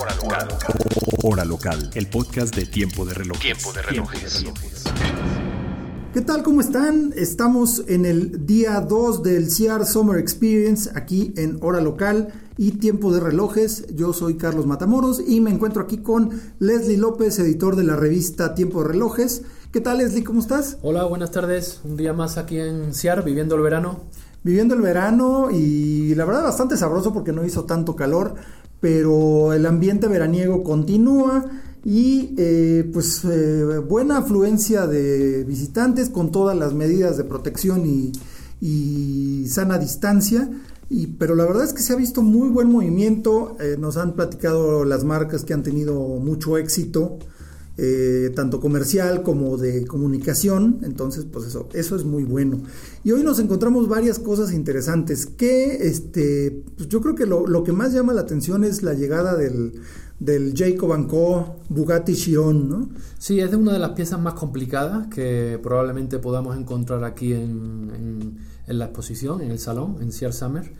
Hora local. Hora local. El podcast de Tiempo de Relojes. Tiempo de relojes. ¿Qué tal? ¿Cómo están? Estamos en el día 2 del CR Summer Experience aquí en Hora Local y Tiempo de Relojes. Yo soy Carlos Matamoros y me encuentro aquí con Leslie López, editor de la revista Tiempo de Relojes. ¿Qué tal Leslie? ¿Cómo estás? Hola, buenas tardes. Un día más aquí en CIAR, viviendo el verano. Viviendo el verano y la verdad bastante sabroso porque no hizo tanto calor, pero el ambiente veraniego continúa y eh, pues eh, buena afluencia de visitantes con todas las medidas de protección y, y sana distancia. Y, pero la verdad es que se ha visto muy buen movimiento, eh, nos han platicado las marcas que han tenido mucho éxito, eh, tanto comercial como de comunicación, entonces pues eso, eso es muy bueno. Y hoy nos encontramos varias cosas interesantes, que este, pues yo creo que lo, lo que más llama la atención es la llegada del, del Jacob Co. Bugatti Chiron, ¿no? Sí, es de una de las piezas más complicadas que probablemente podamos encontrar aquí en, en, en la exposición, en el salón, en Sears Summer.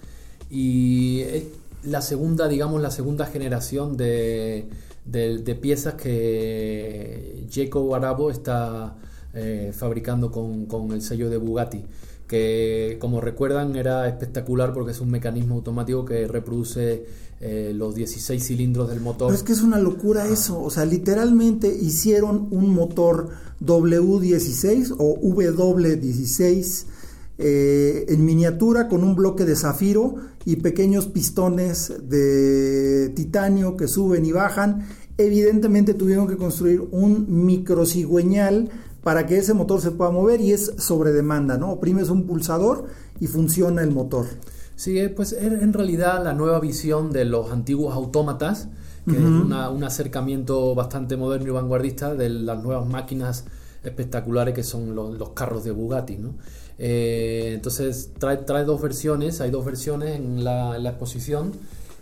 Y es la segunda, digamos, la segunda generación de, de, de piezas que Jacob Arabo está eh, fabricando con, con el sello de Bugatti que como recuerdan era espectacular porque es un mecanismo automático que reproduce eh, los 16 cilindros del motor. Pero es que es una locura eso, o sea, literalmente hicieron un motor W16 o W16 eh, en miniatura con un bloque de zafiro y pequeños pistones de titanio que suben y bajan. Evidentemente tuvieron que construir un microcigüeñal para que ese motor se pueda mover y es sobre demanda, ¿no? Oprimes un pulsador y funciona el motor. Sí, pues es en realidad la nueva visión de los antiguos autómatas, que uh -huh. es una, un acercamiento bastante moderno y vanguardista de las nuevas máquinas espectaculares que son los, los carros de Bugatti, ¿no? Eh, entonces trae, trae dos versiones, hay dos versiones en la, en la exposición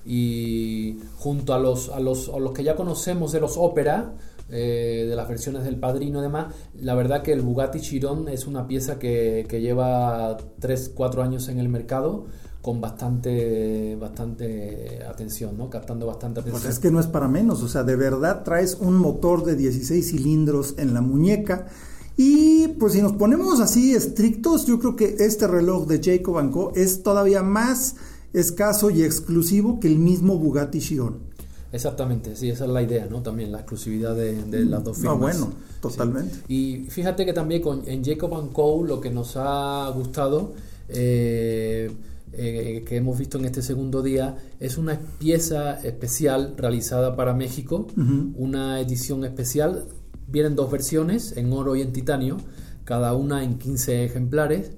y junto a los, a los, a los que ya conocemos de los Opera, eh, de las versiones del Padrino y demás, la verdad que el Bugatti Chiron es una pieza que, que lleva 3-4 años en el mercado con bastante bastante atención, ¿no? Captando bastante atención. Pues es que no es para menos, o sea, de verdad traes un motor de 16 cilindros en la muñeca y pues si nos ponemos así estrictos, yo creo que este reloj de Jacob Co es todavía más escaso y exclusivo que el mismo Bugatti Chiron. Exactamente, sí, esa es la idea, ¿no? También la exclusividad de, de las dos firmas. Ah, bueno, totalmente. Sí. Y fíjate que también con, en Jacob Co lo que nos ha gustado, eh, eh, que hemos visto en este segundo día, es una pieza especial realizada para México, uh -huh. una edición especial. Vienen dos versiones, en oro y en titanio, cada una en 15 ejemplares,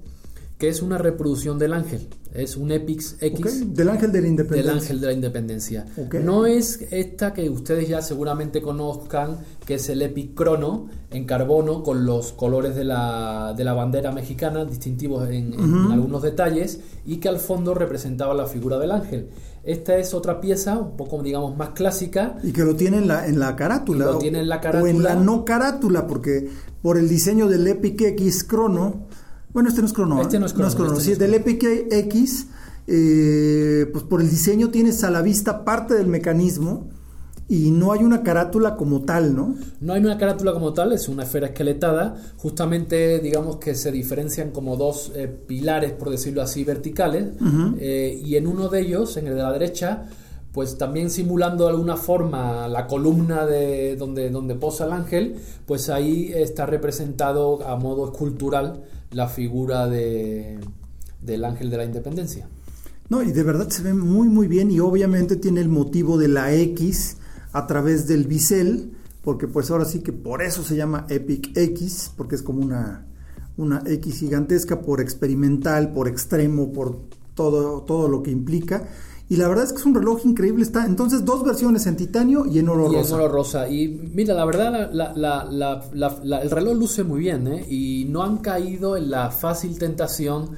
que es una reproducción del ángel. Es un Epix X. Okay. Del ángel de la independencia. Del ángel de la independencia. Okay. No es esta que ustedes ya seguramente conozcan, que es el Epic Chrono en carbono con los colores de la, de la bandera mexicana, distintivos en, uh -huh. algunos detalles, y que al fondo representaba la figura del ángel. Esta es otra pieza, un poco, digamos, más clásica. Y que lo tiene en la, en la carátula. Lo tiene en la carátula. O en la no carátula, porque por el diseño del Epic X Chrono bueno, este no es crono. Este no es crono. No es crono. Este sí, no es del Epic X, eh, pues por el diseño tienes a la vista parte del mecanismo y no hay una carátula como tal, ¿no? No hay una carátula como tal, es una esfera esqueletada. Justamente, digamos que se diferencian como dos eh, pilares, por decirlo así, verticales. Uh -huh. eh, y en uno de ellos, en el de la derecha, pues también simulando de alguna forma la columna de donde, donde posa el ángel, pues ahí está representado a modo escultural la figura de, del ángel de la independencia. No, y de verdad se ve muy muy bien y obviamente tiene el motivo de la X a través del bisel, porque pues ahora sí que por eso se llama Epic X, porque es como una, una X gigantesca por experimental, por extremo, por todo, todo lo que implica. Y la verdad es que es un reloj increíble. Está entonces dos versiones en titanio y en oro y rosa. En oro rosa. Y mira, la verdad, el reloj luce muy bien, ¿eh? Y no han caído en la fácil tentación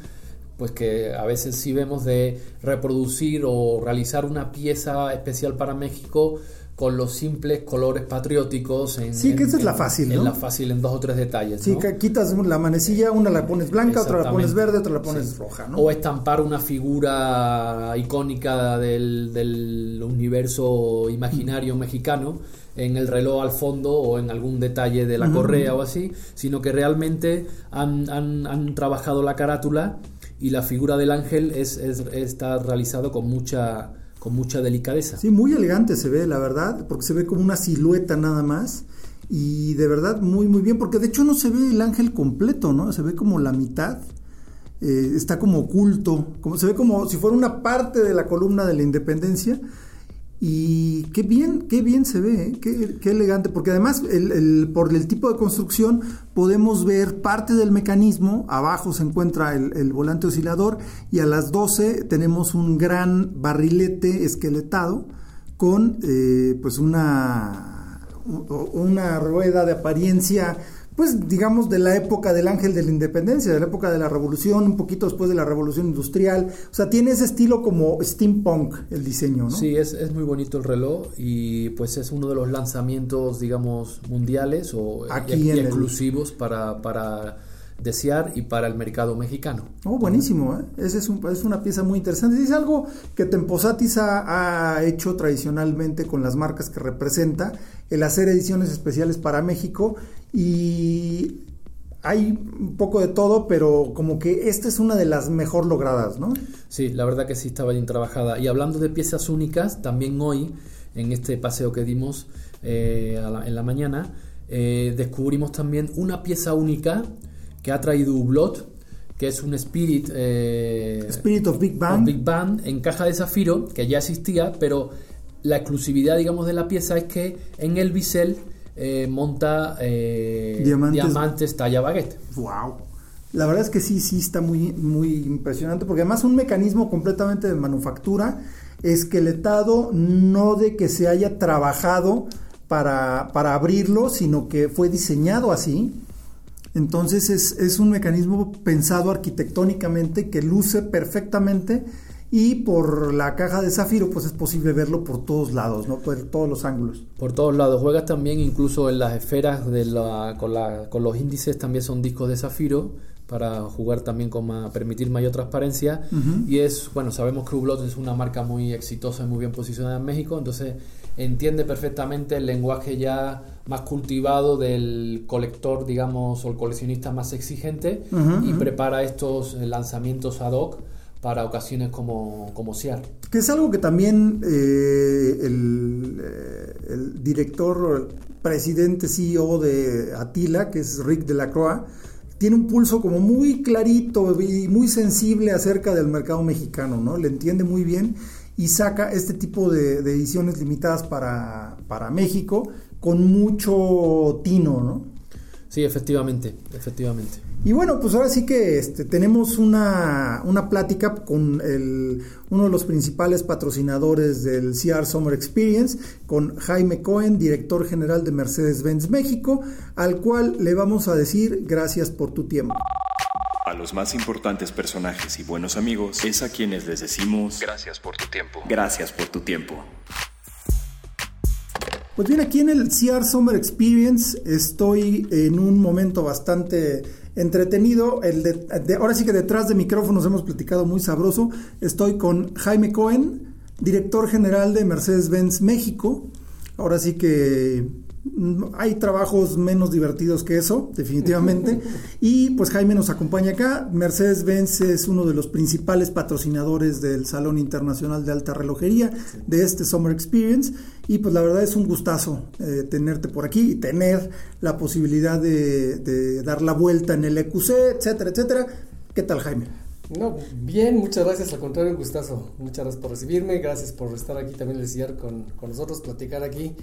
pues que a veces sí vemos de reproducir o realizar una pieza especial para México con los simples colores patrióticos. En, sí, que esa es la fácil, ¿no? En la fácil, en dos o tres detalles. Sí, que quitas la manecilla, una la pones blanca, otra la pones verde, otra la pones roja, ¿no? O estampar una figura icónica del, del universo imaginario mexicano en el reloj al fondo o en algún detalle de la correa o así, sino que realmente han, han, han trabajado la carátula y la figura del ángel es, está realizado con mucha, con mucha delicadeza. Sí, muy elegante se ve, la verdad, porque se ve como una silueta nada más. Y de verdad, muy, muy bien, porque de hecho no se ve el ángel completo, ¿no? Se ve como la mitad. Eh, está como oculto, como se ve como si fuera una parte de la columna de la independencia y qué bien, qué bien se ve, ¿eh? qué, elegante, porque además el, por el tipo de construcción podemos ver parte del mecanismo, abajo se encuentra el, volante oscilador y a las 12 tenemos un gran barrilete esqueletado con eh, pues una, una rueda de apariencia pues digamos de la época del ángel de la independencia, de la época de la revolución, un poquito después de la revolución industrial. O sea, tiene ese estilo como steampunk el diseño, ¿no? Sí, es, es muy bonito el reloj y pues es uno de los lanzamientos, digamos, mundiales o exclusivos para, para desear y para el mercado mexicano. Oh, buenísimo, ¿eh? Ese es, un, es una pieza muy interesante. Es algo que Temposatis ha, ha, hecho tradicionalmente con las marcas que representa, el hacer ediciones especiales para México y hay un poco de todo, pero como que esta es una de las mejor logradas, ¿no? Sí, la verdad que sí estaba bien trabajada. Y hablando de piezas únicas, también hoy, en este paseo que dimos eh, en la mañana, eh, descubrimos también una pieza única que ha traído Hublot, que es un Spirit, eh, Spirit of Big Bang. Big Bang en caja de zafiro, que ya existía, pero la exclusividad, digamos, de la pieza es que en el bisel eh, monta eh, diamantes. talla baguette. ¡Wow! La verdad es que sí, sí está muy, muy impresionante, porque además un mecanismo completamente de manufactura, esqueletado, no de que se haya trabajado para, para abrirlo, sino que fue diseñado así entonces es, un mecanismo pensado arquitectónicamente que luce perfectamente y por la caja de zafiro pues es posible verlo por todos lados, ¿no? por todos los ángulos. Por todos lados, juegas también incluso en las esferas de la, con, la, con los índices también son discos de zafiro para jugar también con permitir mayor transparencia y es, bueno, sabemos que Hublot es una marca muy exitosa y muy bien posicionada en México, entonces entiende perfectamente el lenguaje ya más cultivado del colector, digamos, o el coleccionista más exigente y prepara estos lanzamientos ad hoc para ocasiones como, como SIAR. Que es algo que también eh, el, eh, el, director, presidente, CEO de Atila, que es Rick de la Croix, tiene un pulso como muy clarito y muy sensible acerca del mercado mexicano, ¿no? Le entiende muy bien y saca este tipo de, ediciones limitadas para, para, México con mucho tino, ¿no? Sí, efectivamente, efectivamente. Y bueno, pues ahora sí que este, tenemos una, una plática con el, uno de los principales patrocinadores del CR Summer Experience, con Jaime Cohen, director general de Mercedes-Benz México, al cual le vamos a decir gracias por tu tiempo. A los más importantes personajes y buenos amigos es a quienes les decimos gracias por tu tiempo. Gracias por tu tiempo. Pues bien, aquí en el CR Summer Experience estoy en un momento bastante entretenido. Ahora sí que detrás de micrófonos hemos platicado muy sabroso. Estoy con Jaime Cohen, director general de Mercedes-Benz México. Ahora sí que hay trabajos menos divertidos que eso, definitivamente. y pues Jaime nos acompaña acá. Mercedes-Benz es uno de los principales patrocinadores del Salón Internacional de Alta Relojería de este Summer Experience. Y pues la verdad es un gustazo eh, tenerte por aquí y tener la posibilidad de, dar la vuelta en el EQC, etcétera, etcétera. ¿Qué tal, Jaime? No, bien, muchas gracias, al contrario, un gustazo. Muchas gracias por recibirme, gracias por estar aquí también, con, con nosotros, platicar aquí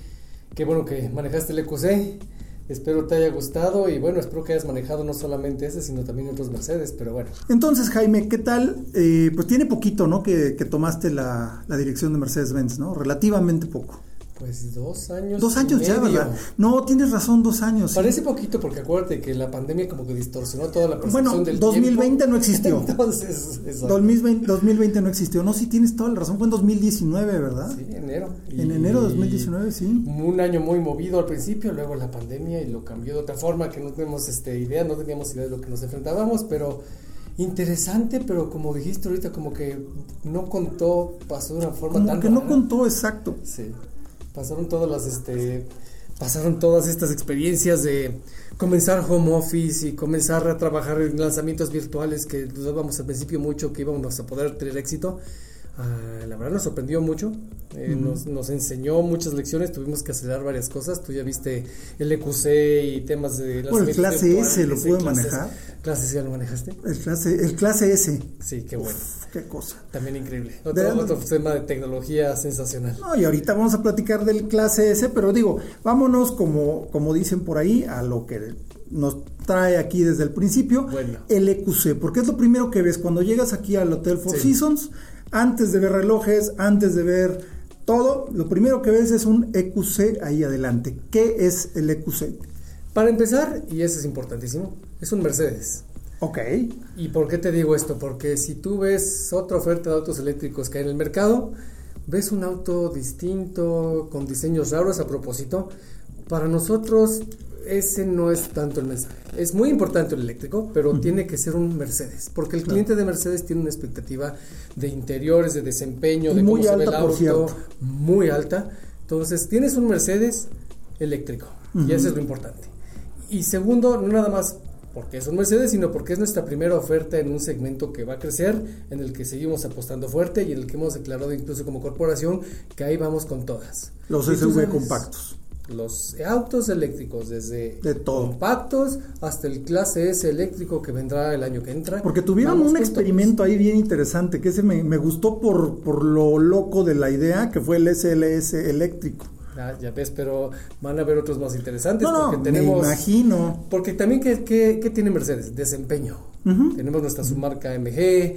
Qué bueno que manejaste el EQC. Espero te haya gustado y bueno, espero que hayas manejado no solamente ese, sino también otros Mercedes, pero bueno. Entonces, Jaime, ¿qué tal? Eh, pues tiene poquito, ¿no? Que, que tomaste la, la dirección de Mercedes-Benz, ¿no? Relativamente poco. Pues dos años. Dos años ya, ¿verdad? No, tienes razón, dos años. Parece poquito porque acuérdate que la pandemia como que distorsionó toda la percepción bueno, del 2020 tiempo. no existió. Entonces, exacto. 2020, 2020 no existió. No, sí tienes toda la razón. Fue en 2019, ¿verdad? Sí, enero. En enero de 2019, sí. Un año muy movido al principio, luego la pandemia y lo cambió de otra forma que no tenemos este, idea, no teníamos idea de lo que nos enfrentábamos, pero interesante, pero como dijiste ahorita, como que no contó, pasó de una forma Como tan que no rara. contó exacto. Sí. Pasaron todas las este pasaron todas estas experiencias de comenzar home office y comenzar a trabajar en lanzamientos virtuales que dudábamos al principio mucho que íbamos a poder tener éxito. Ah, la verdad nos sorprendió mucho, eh, nos, nos enseñó muchas lecciones, tuvimos que acelerar varias cosas. Tú ya viste el EQC y temas de Bueno, el clase S lo pude manejar. Clases ya lo manejaste. El clase, el clase S. Sí, qué bueno. Uf, qué cosa. También increíble. De- Otro, otro tema de tecnología sensacional. No, y ahorita vamos a platicar del clase S, pero digo, vámonos como, como dicen por ahí a lo que nos trae aquí desde el principio, Bueno. el EQC, porque es lo primero que ves cuando llegas aquí al Hotel Four Sí. Seasons, antes de ver relojes, antes de ver todo, lo primero que ves es un EQC ahí adelante. ¿Qué es el EQC? Para empezar, y eso es importantísimo, es un Mercedes. Ok. ¿Y por qué te digo esto? Porque si tú ves otra oferta de autos eléctricos que hay en el mercado, ves un auto distinto, con diseños raros a propósito, para nosotros ese no es tanto el mensaje. Es muy importante el eléctrico, pero tiene que ser un Mercedes, porque el cliente de Mercedes tiene una expectativa de interiores, de desempeño, Y de muy cómo se ve el alta, por auto, cierto. muy alta. Entonces, tienes un Mercedes eléctrico, y eso es lo importante. Y segundo, no nada más porque es un Mercedes, sino porque es nuestra primera oferta en un segmento que va a crecer, en el que seguimos apostando fuerte y en el que hemos declarado incluso como corporación que ahí vamos con todas. Los SUV compactos. Los autos eléctricos, desde De todo. compactos hasta el clase S eléctrico que vendrá el año que entra. Porque tuvieron Vamos un experimento ahí bien interesante, que ese me, me gustó por, por lo loco de la idea, que fue el SLS eléctrico. Ah, ya ves, pero van a haber otros más interesantes No, porque tenemos... me imagino. Porque también, ¿qué, qué, qué tiene Mercedes? Desempeño. Tenemos nuestra submarca MG,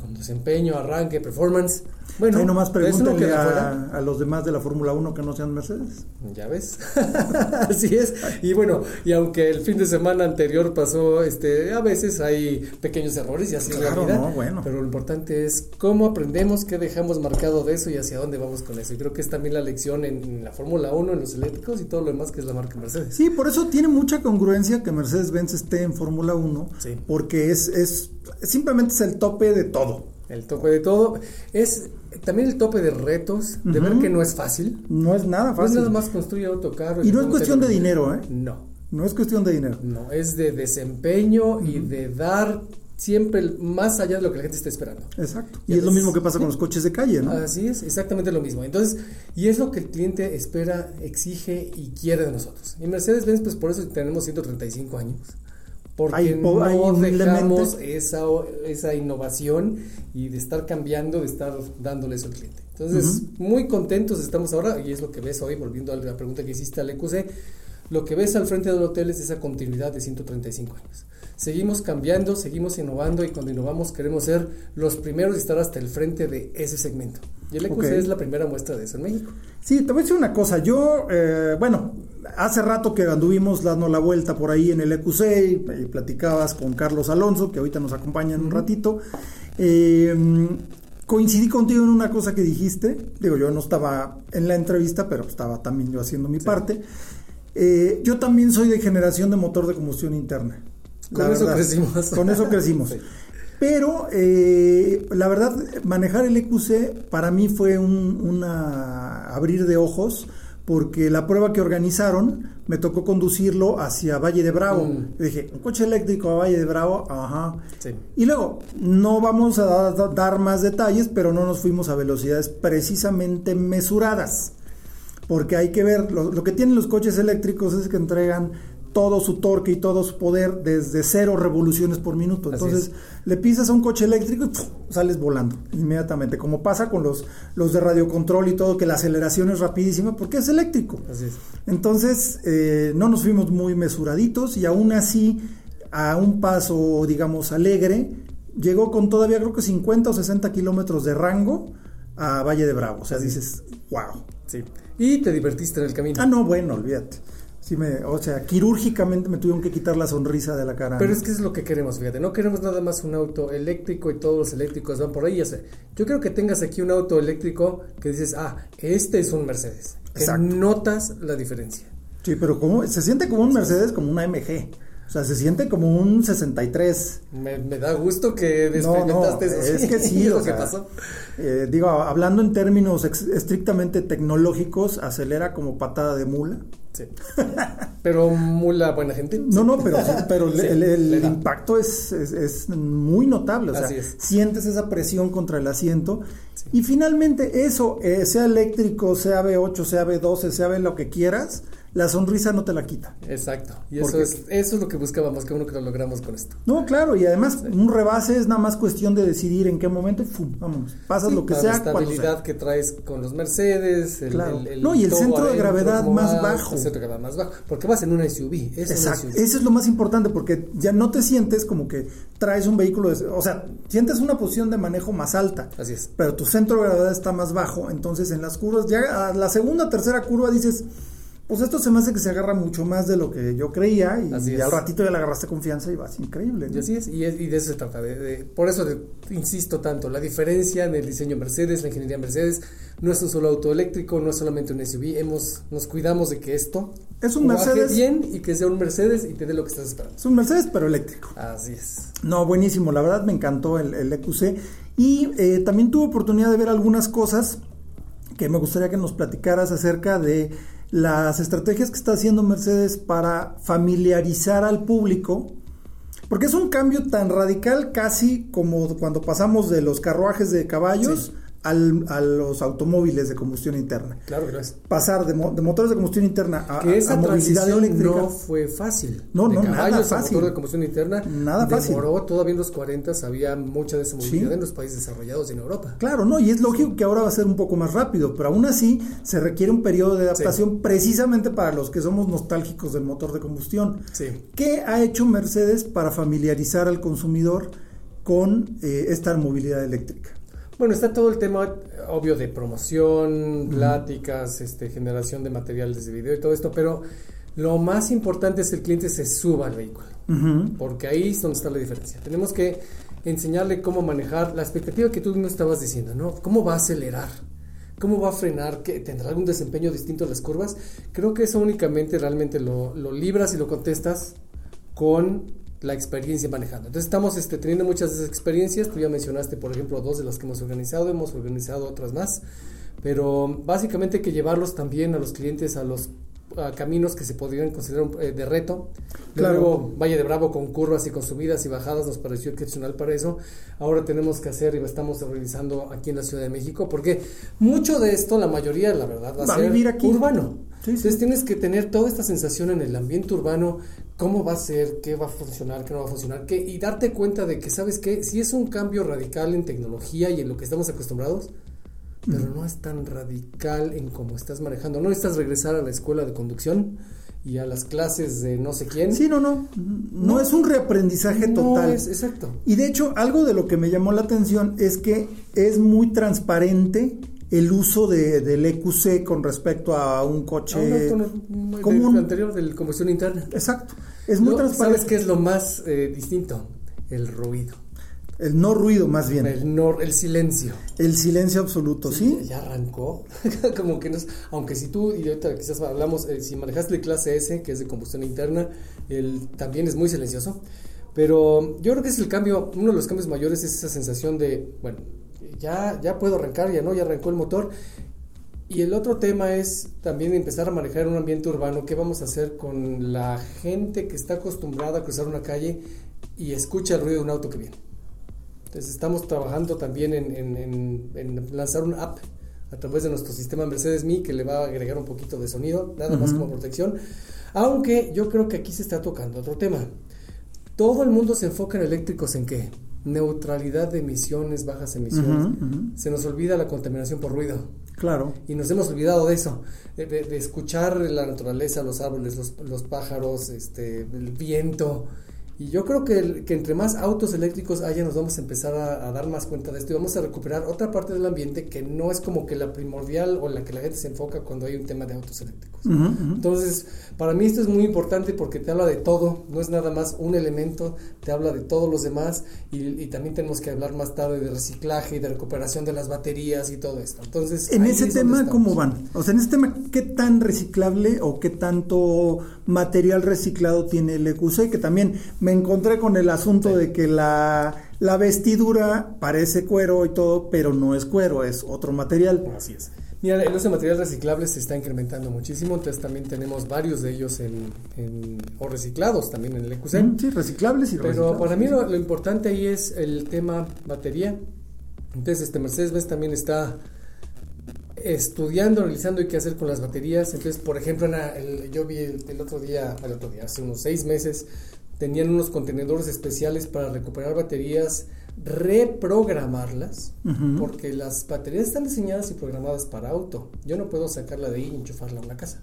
con desempeño, arranque, performance. Bueno, Ahí nomás queda fuera. a, a los demás de la Fórmula 1 que no sean Mercedes. Ya ves. Así es. Y bueno, y aunque el fin de semana anterior pasó, este, a veces hay pequeños errores y así es la Claro, vida. no, bueno. Pero lo importante es cómo aprendemos, qué dejamos marcado de eso y hacia dónde vamos con eso. Y creo que es también la lección en, en la Fórmula 1, en los eléctricos y todo lo demás que es la marca Mercedes. Sí, por eso tiene mucha congruencia que Mercedes-Benz esté en Fórmula 1, Sí. porque es, es simplemente es el tope de todo. El tope de todo es también el tope de retos, de ver que no es fácil. No es nada No es fácil. nada más construir auto caro. Y no es cuestión de dinero, ¿eh? No, No es cuestión de dinero. no, es de desempeño y de dar siempre más allá de lo que la gente está esperando. Exacto. Y es lo ves. mismo que pasa con los coches de calle, ¿no? Así es, exactamente lo mismo. Entonces, y es lo que el cliente espera, exige y quiere de nosotros. Y Mercedes-Benz, pues por eso tenemos 135 años. Porque Hay po- hay no dejamos esa, esa innovación y de estar cambiando, de estar dándole eso al cliente. Entonces, muy contentos estamos ahora, y es lo que ves hoy, volviendo a la pregunta que hiciste al EQC, lo que ves al frente del hotel es esa continuidad de 135 años. Seguimos cambiando, seguimos innovando y cuando innovamos queremos ser los primeros y estar hasta el frente de ese segmento. Y el EQC es la primera muestra de eso en México. Sí, te voy a decir una cosa. Yo, eh, bueno, hace rato que anduvimos dando la vuelta por ahí en el EQC y, y platicabas con Carlos Alonso, que ahorita nos acompaña en un ratito. Eh, coincidí contigo en una cosa que dijiste. Digo, yo no estaba en la entrevista, pero estaba también yo haciendo mi parte. Eh, yo también soy de generación de motor de combustión interna. Con la eso verdad. crecimos. Con eso crecimos. Sí. Pero eh, la verdad, manejar el EQC para mí fue un una abrir de ojos porque la prueba que organizaron me tocó conducirlo hacia Valle de Bravo. Mm. Y dije, un coche eléctrico a Valle de Bravo, ajá. Sí. Y luego, no vamos a da- da- dar más detalles, pero no nos fuimos a velocidades precisamente mesuradas. Porque hay que ver, lo, lo que tienen los coches eléctricos es que entregan todo su torque y todo su poder desde cero revoluciones por minuto. Entonces le pisas a un coche eléctrico y sales volando inmediatamente, como pasa con los, los de radiocontrol y todo, que la aceleración es rapidísima porque es eléctrico. Así es. Entonces eh, no nos fuimos muy mesuraditos y aún así a un paso, digamos, alegre, llegó con todavía creo que 50 o 60 kilómetros de rango a Valle de Bravo. O sea, dices, wow. Sí. Y te divertiste en el camino. Ah, no, bueno, olvídate. Sí me, o sea, quirúrgicamente me tuvieron que quitar la sonrisa de la cara. Pero es que es lo que queremos, fíjate. No queremos nada más un auto eléctrico y todos los eléctricos van por ahí. Ya sé. Yo quiero que tengas aquí un auto eléctrico que dices, ah, este es un Mercedes. Que Exacto. notas la diferencia. Sí, pero como se siente como un Mercedes, como una MG. O sea, se siente como un 63. Me, me da gusto que No, no, eso. es que sí, lo que sea, pasó. eh, digo, hablando en términos estrictamente tecnológicos, acelera como patada de mula. Sí. Pero mula buena gente. No, no, pero, pero el, Sí, el- el le da. impacto es, es- es muy notable. O sea, es. sientes esa presión contra el asiento. Y finalmente, eso, eh, sea eléctrico, sea V8, sea V12, sea V lo que quieras, la sonrisa no te la quita. Exacto. Y ¿Por eso es, eso es lo que buscábamos, que uno que lo logramos con esto. No, claro, y además un rebase es nada más cuestión de decidir en qué momento ¡fum! vámonos. Pasas Sí, lo que la sea, cuando estabilidad sea. que traes con los Mercedes. El, Claro. el- No, y el centro de gravedad más bajo. El centro de gravedad más bajo. Porque vas en una SUV. Es Exacto, una SUV. eso es lo más importante porque ya no te sientes como que traes un vehículo, de- o sea, sientes una posición de manejo más alta, Así es. pero tu centro de gravedad está más bajo, entonces en las curvas, ya a la segunda, tercera curva dices, pues esto se me hace que se agarra mucho más de lo que yo creía y, Así y es. al ratito ya le agarraste confianza y vas increíble. ¿no? Y así es, y, es- y de eso se trata. de- de- por eso de- insisto tanto, la diferencia en el diseño Mercedes, la ingeniería Mercedes, no es un solo auto eléctrico, no es solamente un SUV. Hemos, nos cuidamos de que esto Es un Mercedes. bien y que sea un Mercedes y te dé lo que estás esperando. Es un Mercedes pero eléctrico. Así es. No, buenísimo, la verdad me encantó el, el EQC y eh, también tuve oportunidad de ver algunas cosas que me gustaría que nos platicaras acerca de las estrategias que está haciendo Mercedes para familiarizar al público, porque es un cambio tan radical casi como cuando pasamos de los carruajes de caballos. Al- a los automóviles de combustión interna. Claro que es. Pasar de, mo- de motores de combustión interna a, Que esa a movilidad eléctrica. no fue fácil. No, de no, nada fácil. motor de combustión interna. Nada fácil. Demoró todavía en los 40 había mucha de esa movilidad Sí. en los países desarrollados y en Europa. Claro, no, y es lógico que ahora va a ser un poco más rápido, pero aún así se requiere un periodo de adaptación precisamente para los que somos nostálgicos del motor de combustión. Sí. ¿Qué ha hecho Mercedes para familiarizar al consumidor con eh, esta movilidad eléctrica? Bueno, está todo el tema obvio de promoción, pláticas, este, generación de materiales de video y todo esto, pero lo más importante es que el cliente se suba al vehículo, porque ahí es donde está la diferencia. Tenemos que enseñarle cómo manejar la expectativa que tú mismo estabas diciendo, ¿no? ¿Cómo va a acelerar? ¿Cómo va a frenar? ¿Qué, ¿Tendrá algún desempeño distinto en las curvas? Creo que eso únicamente realmente lo, lo libras y lo contestas con la experiencia manejando. Entonces estamos este, teniendo muchas de esas experiencias. Tú ya mencionaste, por ejemplo, dos de las que hemos organizado. Hemos organizado otras más. Pero básicamente hay que llevarlos también a los clientes a los a caminos que se podrían considerar eh, de reto. Claro. Luego Valle de Bravo con curvas y con subidas y bajadas nos pareció excepcional para eso. Ahora tenemos que hacer y estamos realizando aquí en la Ciudad de México porque mucho de esto, la mayoría, la verdad, va a Va a ser vivir aquí. urbano. Sí, sí. Entonces tienes que tener toda esta sensación en el ambiente urbano, cómo va a ser, qué va a funcionar, qué no va a funcionar, qué, y darte cuenta de que, ¿sabes qué? Si es un cambio radical en tecnología y en lo que estamos acostumbrados, pero no es tan radical en cómo estás manejando. No necesitas regresar a la escuela de conducción y a las clases de no sé quién. Sí, no, no, no, No. es un reaprendizaje No total. es- exacto. Y de hecho, algo de lo que me llamó la atención es que es muy transparente el uso de, del EQC con respecto a un coche no- del anterior de combustión interna. Exacto, es muy transparente. ¿Sabes qué es lo más eh, distinto? El ruido. El no ruido, más bien. El, El, no, el silencio. silencio absoluto, ¿sí? Ya arrancó. Como que no es- Aunque si tú, y ahorita quizás hablamos, eh, si manejaste el clase S, que es de combustión interna, el, también es muy silencioso. Pero yo creo que es el cambio, uno de los cambios mayores es esa sensación de, bueno, ya, ya puedo arrancar, ya no, ya arrancó el motor. Y el otro tema es también empezar a manejar un ambiente urbano. ¿Qué vamos a hacer con la gente que está acostumbrada a cruzar una calle y escucha el ruido de un auto que viene? Entonces estamos trabajando también en, en- en- en lanzar una app a través de nuestro sistema Mercedes Me que le va a agregar un poquito de sonido, nada más como protección, Aunque yo creo que aquí se está tocando otro tema. Todo el mundo se enfoca en eléctricos en qué? Neutralidad de emisiones, bajas emisiones. Se nos olvida la contaminación por ruido. Claro. Y nos hemos olvidado de eso, de, de- de escuchar la naturaleza, los árboles, los, los pájaros, este, el viento. Y yo creo que, el- que entre más autos eléctricos haya, nos vamos a empezar a, a dar más cuenta de esto y vamos a recuperar otra parte del ambiente que no es como que la primordial o la que la gente se enfoca cuando hay un tema de autos eléctricos. Entonces, para mí esto es muy importante porque te habla de todo, no es nada más un elemento, te habla de todos los demás y, y también tenemos que hablar más tarde de reciclaje y de recuperación de las baterías y todo esto. Entonces, En ese es tema, ¿cómo van? O sea, en ese tema, ¿qué tan reciclable o qué tanto material reciclado tiene el EQC? Que también me encontré con el asunto de que la, la vestidura parece cuero y todo, pero no es cuero, es otro material. Así es. Mira, el uso de materiales reciclables se está incrementando muchísimo, entonces también tenemos varios de ellos en, en- o reciclados también en el EQC. Mm, Sí, reciclables y Pero reciclables. para mí lo, lo importante ahí es el tema batería. Entonces, este Mercedes-Benz también está estudiando, analizando qué hacer con las baterías. Entonces, por ejemplo, en la- el- yo vi el, el otro día, el otro día, hace unos seis meses, tenían unos contenedores especiales para recuperar baterías, reprogramarlas, porque las baterías están diseñadas y programadas para auto. Yo no puedo sacarla de ahí y enchufarla a una casa.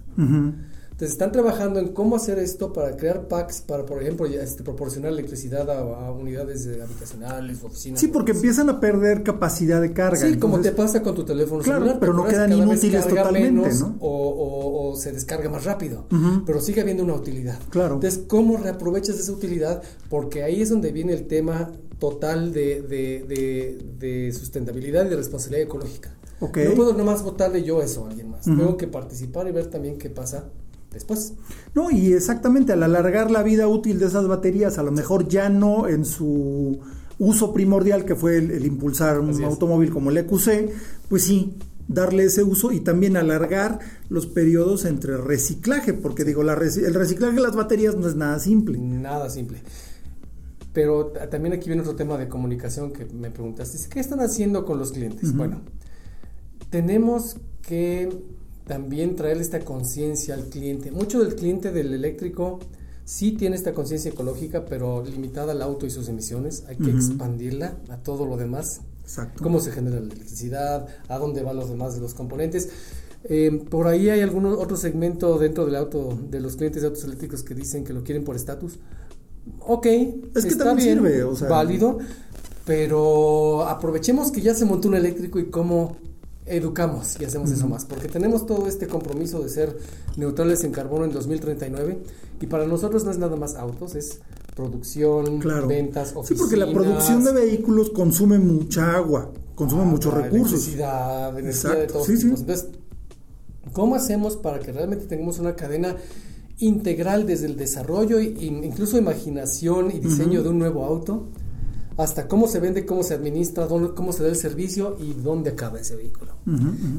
Entonces están trabajando en cómo hacer esto para crear packs para, por ejemplo, este, proporcionar electricidad a, a unidades de habitacionales, oficinas. Sí, porque empiezan a perder capacidad de carga. Sí, como te pasa con tu teléfono Claro, celular. pero no quedan inútiles totalmente, menos ¿no? O, o- o se descarga más rápido, pero sigue habiendo una utilidad. Claro. Entonces, ¿cómo reaprovechas esa utilidad? Porque ahí es donde viene el tema total de, de- de- de sustentabilidad y de responsabilidad ecológica. Ok. No puedo nomás votarle yo eso a alguien más. Tengo que participar y ver también qué pasa después. No, y exactamente, al alargar la vida útil de esas baterías, a lo mejor ya no en su uso primordial, que fue el, el impulsar un automóvil como el EQC, pues sí, darle ese uso y también alargar los periodos entre reciclaje, porque digo, la el reciclaje de las baterías no es nada simple. Nada simple. Pero ta- también aquí viene otro tema de comunicación que me preguntaste. ¿Qué están haciendo con los clientes? Bueno, tenemos que también traerle esta conciencia al cliente. Mucho del cliente del eléctrico sí tiene esta conciencia ecológica, pero limitada al auto y sus emisiones. Hay que expandirla a todo lo demás. Exacto. Cómo se genera la electricidad, a dónde van los demás de los componentes. Eh, por ahí hay algún otro segmento dentro del auto, de los clientes de autos eléctricos que dicen que lo quieren por estatus. Ok, Es que está también bien, sirve, o sea- válido, pero aprovechemos que ya se montó un eléctrico y cómo educamos y hacemos eso más, porque tenemos todo este compromiso de ser neutrales en carbono en 2039 y para nosotros no es nada más autos, es producción, Claro. ventas, Sí, oficinas. porque la producción de vehículos consume mucha agua, consume muchos recursos. Electricidad, energía de Exacto, todos sí, sí. tipos. Entonces, ¿cómo hacemos para que realmente tengamos una cadena integral desde el desarrollo e incluso imaginación y diseño de un nuevo auto hasta cómo se vende, cómo se administra, dónde- cómo se da el servicio y dónde acaba ese vehículo?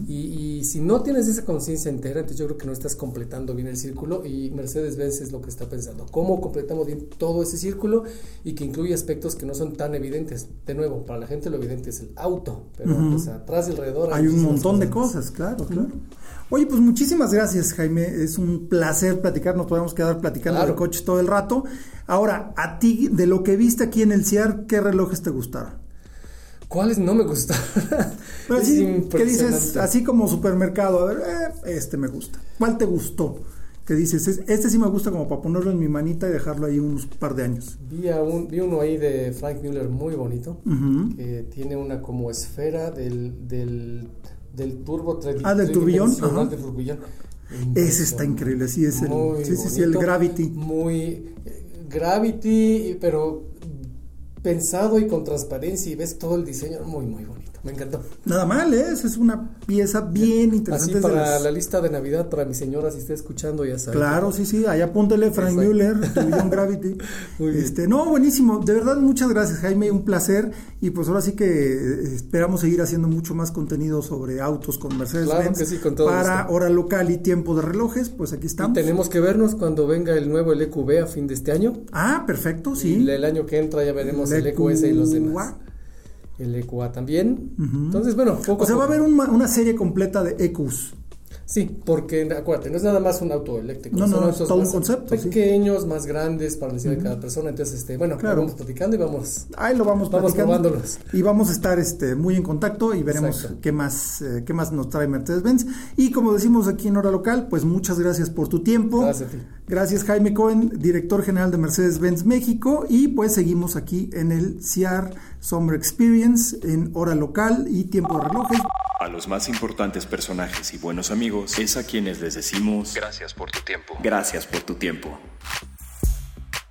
Y, y si no tienes esa conciencia entera, entonces yo creo que no estás completando bien el círculo y Mercedes-Benz es lo que está pensando. ¿Cómo completamos bien todo ese círculo y que incluye aspectos que no son tan evidentes? De nuevo, para la gente lo evidente es el auto, pero pues, atrás y alrededor Hay un montón de cosas, claro, claro. Oye, pues muchísimas gracias, Jaime. Es un placer platicar. Nos podemos quedar platicando Claro. de coches todo el rato. Ahora, a ti, de lo que viste aquí en el CIAR, ¿qué relojes te gustaron? ¿Cuáles no me gustaron? Pero Es así, ¿Qué dices? Así como supermercado. A ver, eh, este me gusta. ¿Cuál te gustó? Que dices, "Es- este sí me gusta como para ponerlo en mi manita y dejarlo ahí unos par de años. Vi, a un, vi uno ahí de Frank Miller muy bonito, que tiene una como esfera del, del, del turbo Ah, ¿del turbillón? del turbillón. Ese está increíble, sí, es el, sí, sí, sí, el Gravity. Muy Gravity, pero pensado y con transparencia y ves todo el diseño muy muy bonito. Me encantó. Nada mal, ¿eh? Esa es una pieza bien interesante. Así para las- la lista de Navidad para mi señora si está escuchando ya sabe. Claro, sí, sí, allá apúntele Frank Exacto. Müller, Gravity. Muy bien. Este, no, buenísimo, de verdad muchas gracias Jaime, un placer y pues ahora sí que eh, esperamos seguir haciendo mucho más contenido sobre autos con Mercedes Claro Benz que sí, con todo para gusto. hora local y tiempo de relojes, pues aquí Y estamos. tenemos que vernos cuando venga el nuevo LQB a fin de este año. Ah, perfecto, Y sí. el año que entra ya veremos el, El EQS y los demás. El EQA también. Entonces, bueno, poco O sea, va a haber una, una serie completa de EQs. Sí, porque acuérdate, no es nada más un auto eléctrico. No, no, son es autos todo un concepto, sí. Pequeños, más grandes para la necesidad de cada persona. Entonces, este, bueno, Claro. vamos platicando y vamos. Ahí lo vamos, Vamos probándolos. Y vamos a estar este, muy en contacto y veremos Exacto. qué más, eh, qué más nos trae Mercedes-Benz. Y como decimos aquí en Hora Local, pues muchas gracias por tu tiempo. Gracias a ti. Gracias Jaime Cohen, director general de Mercedes-Benz México. Y pues seguimos aquí en el CIAR Summer Experience en Hora Local y Tiempo de Relojes. A los más importantes personajes y buenos amigos es a quienes les decimos Gracias por tu tiempo. gracias por tu tiempo.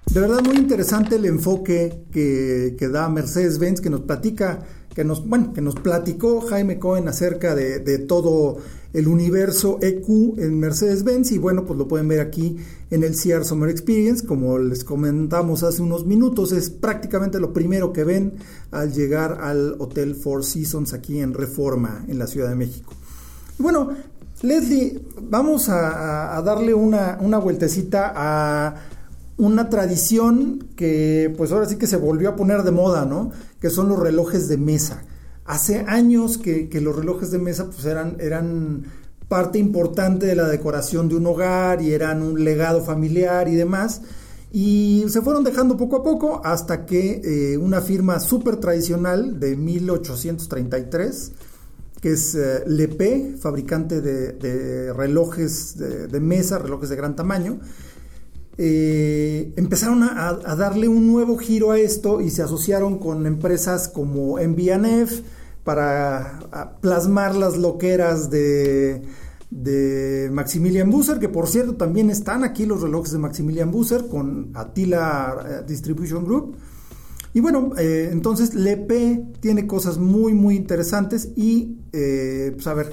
De verdad muy interesante el enfoque que, que da Mercedes-Benz, que nos platica, que nos, bueno, que nos platicó Jaime Cohen acerca de, todo el universo EQ en Mercedes-Benz y bueno, pues lo pueden ver aquí en el CR Summer Experience, como les comentamos hace unos minutos, es prácticamente lo primero que ven al llegar al Hotel Four Seasons aquí en Reforma, en la Ciudad de México. Bueno, Leslie, vamos a, a- a darle una, una vueltecita a una tradición que pues ahora sí que se volvió a poner de moda, ¿no? Que son los relojes de mesa. Hace años que, los relojes de mesa pues eran, parte importante de la decoración de un hogar y eran un legado familiar y demás. Y se fueron dejando poco a poco hasta que eh, una firma súper tradicional de 1833 que es eh, Lepé, fabricante de, relojes de mesa, relojes de gran tamaño. Eh, empezaron a, darle un nuevo giro a esto y se asociaron con empresas como MBNF para plasmar las loqueras de, Maximilian Busser, que por cierto también están aquí los relojes de Maximilian Busser con Attila eh, Distribution Group. Y bueno, eh, entonces Lepe tiene cosas muy, muy interesantes y, eh, pues a ver,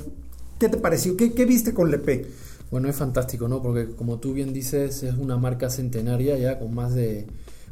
¿qué te pareció? ¿Qué, qué viste con Lepe? Bueno, es fantástico, ¿no? Porque como tú bien dices, es una marca centenaria ya con más de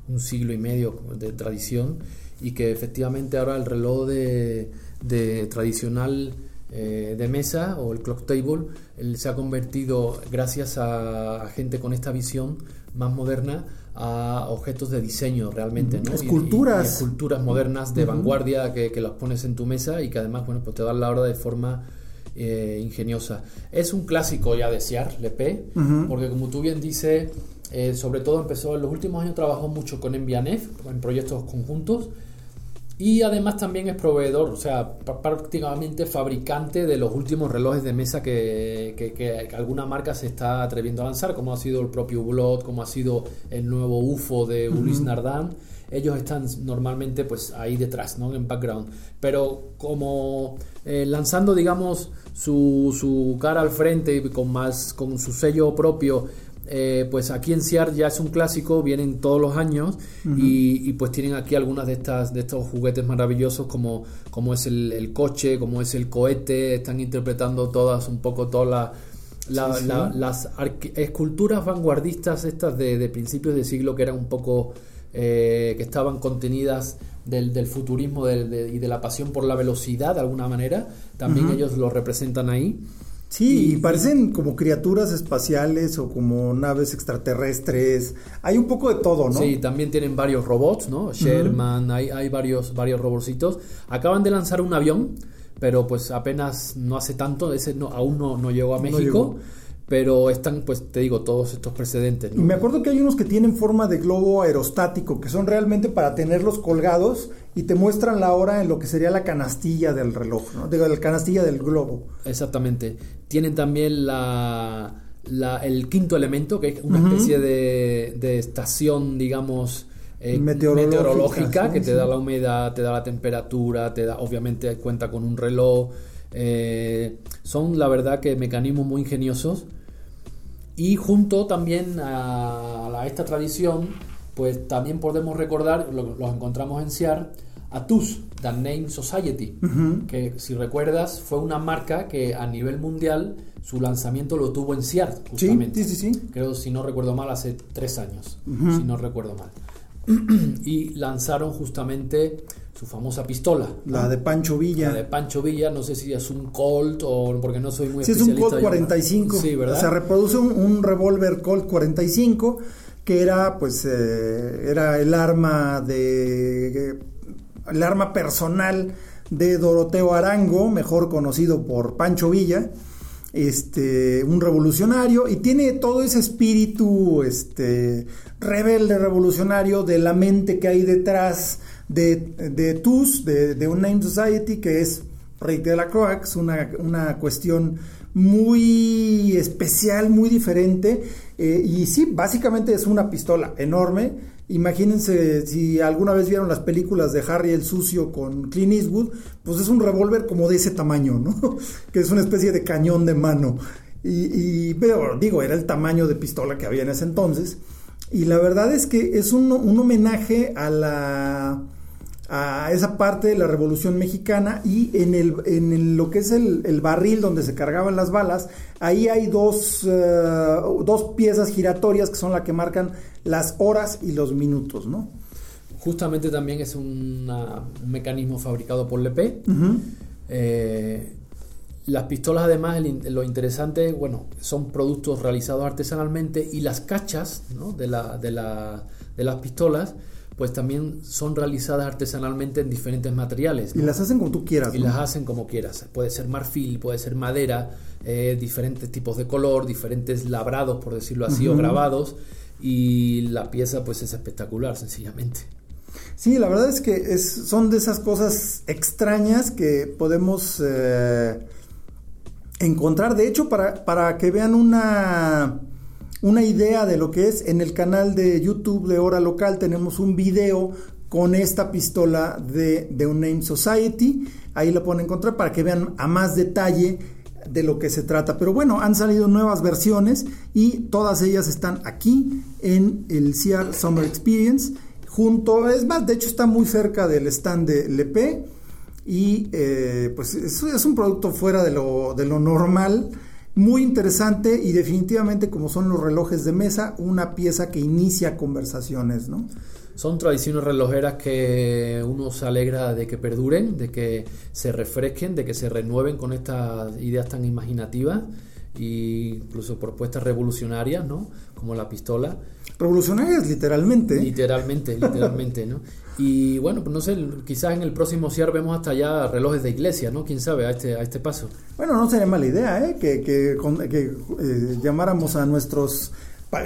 un siglo y medio de tradición y que efectivamente ahora el reloj de, de tradicional eh, de mesa o el clock table él se ha convertido gracias a, a gente con esta visión más moderna a objetos de diseño realmente, ¿no? Y- y- Esculturas. y esculturas modernas de vanguardia que, que las pones en tu mesa y que además, bueno, pues te dan la hora de forma eh, ingeniosa. Es un clásico ya de Siar, Lepé, Ujú. porque como tú bien dices, eh, sobre todo empezó en los últimos años trabajó mucho con Envianef, en proyectos conjuntos, y además también es proveedor, o sea, pr- prácticamente fabricante de los últimos relojes de mesa que, que- que- alguna marca se está atreviendo a lanzar, como ha sido el propio Blood, como ha sido el nuevo UFO de Ulis Nardin. Ellos están normalmente pues ahí detrás, ¿no? En background. Pero como eh, lanzando, digamos, su, su cara al frente y con más, con su sello propio, eh, pues aquí en Ciar ya es un clásico, vienen todos los años y, y, pues tienen aquí algunas de estas de estos juguetes maravillosos como, como es el, el coche, como es el cohete, están interpretando todas un poco todas la- la- Sí, sí. la- las esculturas vanguardistas estas de, de principios de siglo que eran un poco eh, que estaban contenidas del, del futurismo del- de- y de la pasión por la velocidad de alguna manera, también ellos lo representan ahí. Sí, y parecen como criaturas espaciales o como naves extraterrestres. Hay un poco de todo, ¿no? Sí, también tienen varios robots, ¿no? Sherman, hay, hay varios, varios robotcitos. Acaban de lanzar un avión, pero pues apenas no hace tanto, ese no, aún no, no llegó a México. Pero están, pues te digo, todos estos precedentes. ¿no? me acuerdo que hay unos que tienen forma de globo aerostático, que son realmente para tenerlos colgados y te muestran la hora en lo que sería la canastilla del reloj, ¿no? Digo, la canastilla del globo. Exactamente. Tienen también la, la- el quinto elemento, que es una especie de, de estación, digamos, eh, Meteorológica, meteorológica, sí, que te da la humedad, te da la temperatura, te da, obviamente cuenta con un reloj. Eh, son, la verdad, que mecanismos muy ingeniosos. Y junto también a, a esta tradición, pues también podemos recordar, lo- los encontramos en Ciar, a TUS, The Name Society, que si recuerdas fue una marca que a nivel mundial su lanzamiento lo tuvo en Ciar, Sí, justamente. sí, sí, sí. Creo, si no recuerdo mal, hace tres años, si no recuerdo mal. y lanzaron justamente su famosa pistola. ¿no? La de Pancho Villa. La de Pancho Villa, no sé si es un Colt o porque no soy muy Sí, es un. Colt yo. 45. Sí, ¿verdad? Se reproduce un, un revólver Colt 45 que era pues eh, era el arma de el arma personal de Doroteo Arango, mejor conocido por Pancho Villa. este, un revolucionario y tiene todo ese espíritu este, rebelde revolucionario de la mente que hay detrás de, de TUS, de, de Name Society, que es Rey de la Croix, una, una cuestión muy especial, muy diferente. Eh, y sí, básicamente es una pistola enorme. Imagínense si alguna vez vieron las películas de Harry el Sucio con Clint Eastwood, pues es un revólver como de ese tamaño, ¿no? que es una especie de cañón de mano. Y, y, pero digo, era el tamaño de pistola que había en ese entonces. Y la verdad es que es un, un homenaje a la a esa parte de la Revolución Mexicana y en, el, en lo que es el, barril donde se cargaban las balas, ahí hay dos, eh, dos piezas giratorias que son las que marcan las horas y los minutos, ¿no? Justamente también es un mecanismo fabricado por LP. Eh, las pistolas además, lo interesante, bueno, son productos realizados artesanalmente y las cachas de, la, de, la, de las pistolas pues también son realizadas artesanalmente en diferentes materiales. Y las hacen como tú quieras. Y las hacen como quieras. Puede ser marfil, puede ser madera, eh, diferentes tipos de color, diferentes labrados, por decirlo así, o grabados. Y la pieza pues es espectacular, sencillamente. Sí, la verdad es que es, son de esas cosas extrañas que podemos eh, encontrar. De hecho, para, para que vean una una idea de lo que es. En el canal de YouTube de Hora Local tenemos un video con esta pistola de, de Name Society. Ahí la pueden encontrar para que vean a más detalle de lo que se trata. Pero bueno, han salido nuevas versiones y todas ellas están aquí en el CR Summer Experience. Junto, es más, de hecho está muy cerca del stand de LP y eh, pues es, es, un producto fuera de lo, de lo normal muy interesante y definitivamente como son los relojes de mesa, una pieza que inicia conversaciones, ¿no? Son tradiciones relojeras que uno se alegra de que perduren, de que se refresquen, de que se renueven con estas ideas tan imaginativas e incluso propuestas revolucionarias, ¿no? Como la pistola. Revolucionarias literalmente. Literalmente, literalmente, ¿no? Y bueno, pues no sé, quizás en el próximo CIAR vemos hasta ya relojes de iglesia, ¿no? Quién sabe, a este, a este paso. Bueno, no sería mala idea, ¿eh? Que, que, eh, llamáramos a nuestros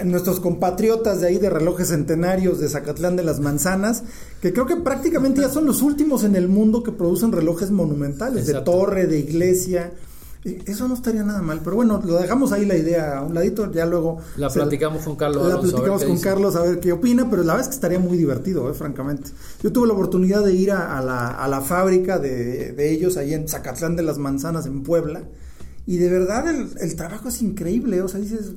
nuestros compatriotas de ahí de relojes centenarios de Zacatlán de las Manzanas, que creo que prácticamente ya son los últimos en el mundo que producen relojes monumentales, de torre, de iglesia. Eso no estaría nada mal, pero bueno, lo dejamos ahí la idea a un ladito, ya luego... La platicamos con Carlos. La platicamos con Carlos a ver qué opina, pero la verdad es que estaría muy divertido, eh, francamente. Yo tuve la oportunidad de ir a, la, a la, fábrica de, de, ellos ahí en Zacatlán de las Manzanas, en Puebla, y de verdad el, el trabajo es increíble, o sea, dices,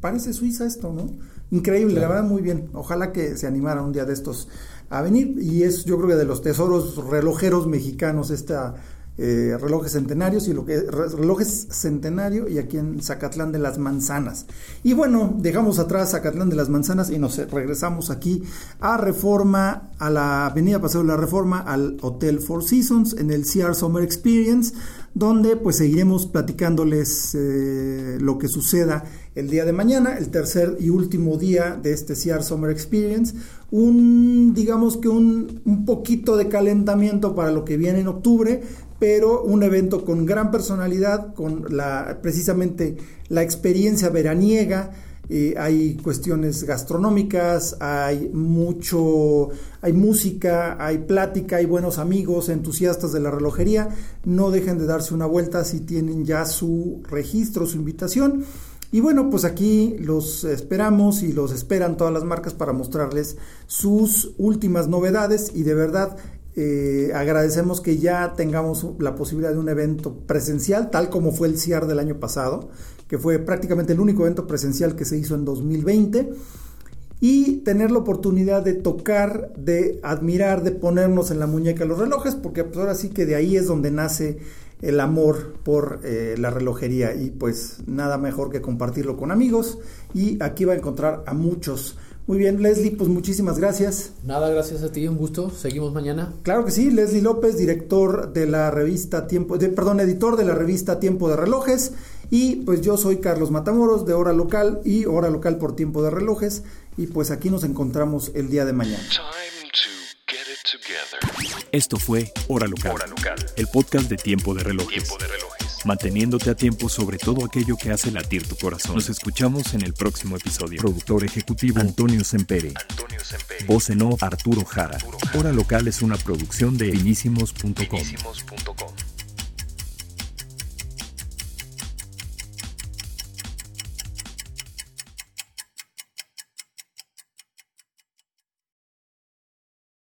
parece Suiza esto, ¿no? Increíble, la verdad muy bien. Ojalá que se animara un día de estos a venir, y es yo creo que de los tesoros relojeros mexicanos esta eh, relojes centenarios y lo que relojes centenario y aquí en Zacatlán de las Manzanas. Y bueno, dejamos atrás Zacatlán de las Manzanas y nos regresamos aquí a Reforma, a la Avenida Paseo de la Reforma, al Hotel Four Seasons en el CR Summer Experience, donde pues seguiremos platicándoles eh, lo que suceda el día de mañana, el tercer y último día de este CR Summer Experience, un digamos que un, un poquito de calentamiento para lo que viene en octubre, pero un evento con gran personalidad, con la, precisamente la experiencia veraniega. Hay cuestiones gastronómicas, hay mucho, hay música, hay plática, hay buenos amigos, entusiastas de la relojería. No dejen de darse una vuelta si tienen ya su registro, su invitación. Y bueno, pues aquí los esperamos y los esperan todas las marcas para mostrarles sus últimas novedades y de verdad eh, agradecemos que ya tengamos la posibilidad de un evento presencial, tal como fue el CIAR del año pasado, que fue prácticamente el único evento presencial que se hizo en 2020, y tener la oportunidad de tocar, de admirar, de ponernos en la muñeca los relojes, porque pues ahora sí que de ahí es donde nace el amor por eh, la relojería y pues nada mejor que compartirlo con amigos y aquí va a encontrar a muchos muy bien, Leslie, pues muchísimas gracias. Nada, gracias a ti, un gusto. Seguimos mañana. Claro que sí, Leslie López, director de la revista Tiempo, de, perdón, editor de la revista Tiempo de Relojes. Y pues yo soy Carlos Matamoros de Hora Local y Hora Local por Tiempo de Relojes. Y pues aquí nos encontramos el día de mañana. Esto fue Hora Local, Hora Local, el podcast de Tiempo de Relojes. Tiempo de Relojes. Manteniéndote a tiempo sobre todo aquello que hace latir tu corazón. Nos escuchamos en el próximo episodio. Productor ejecutivo Antonio Sempere. Voz en off Arturo Jara. Hora local es una producción de finísimos.com.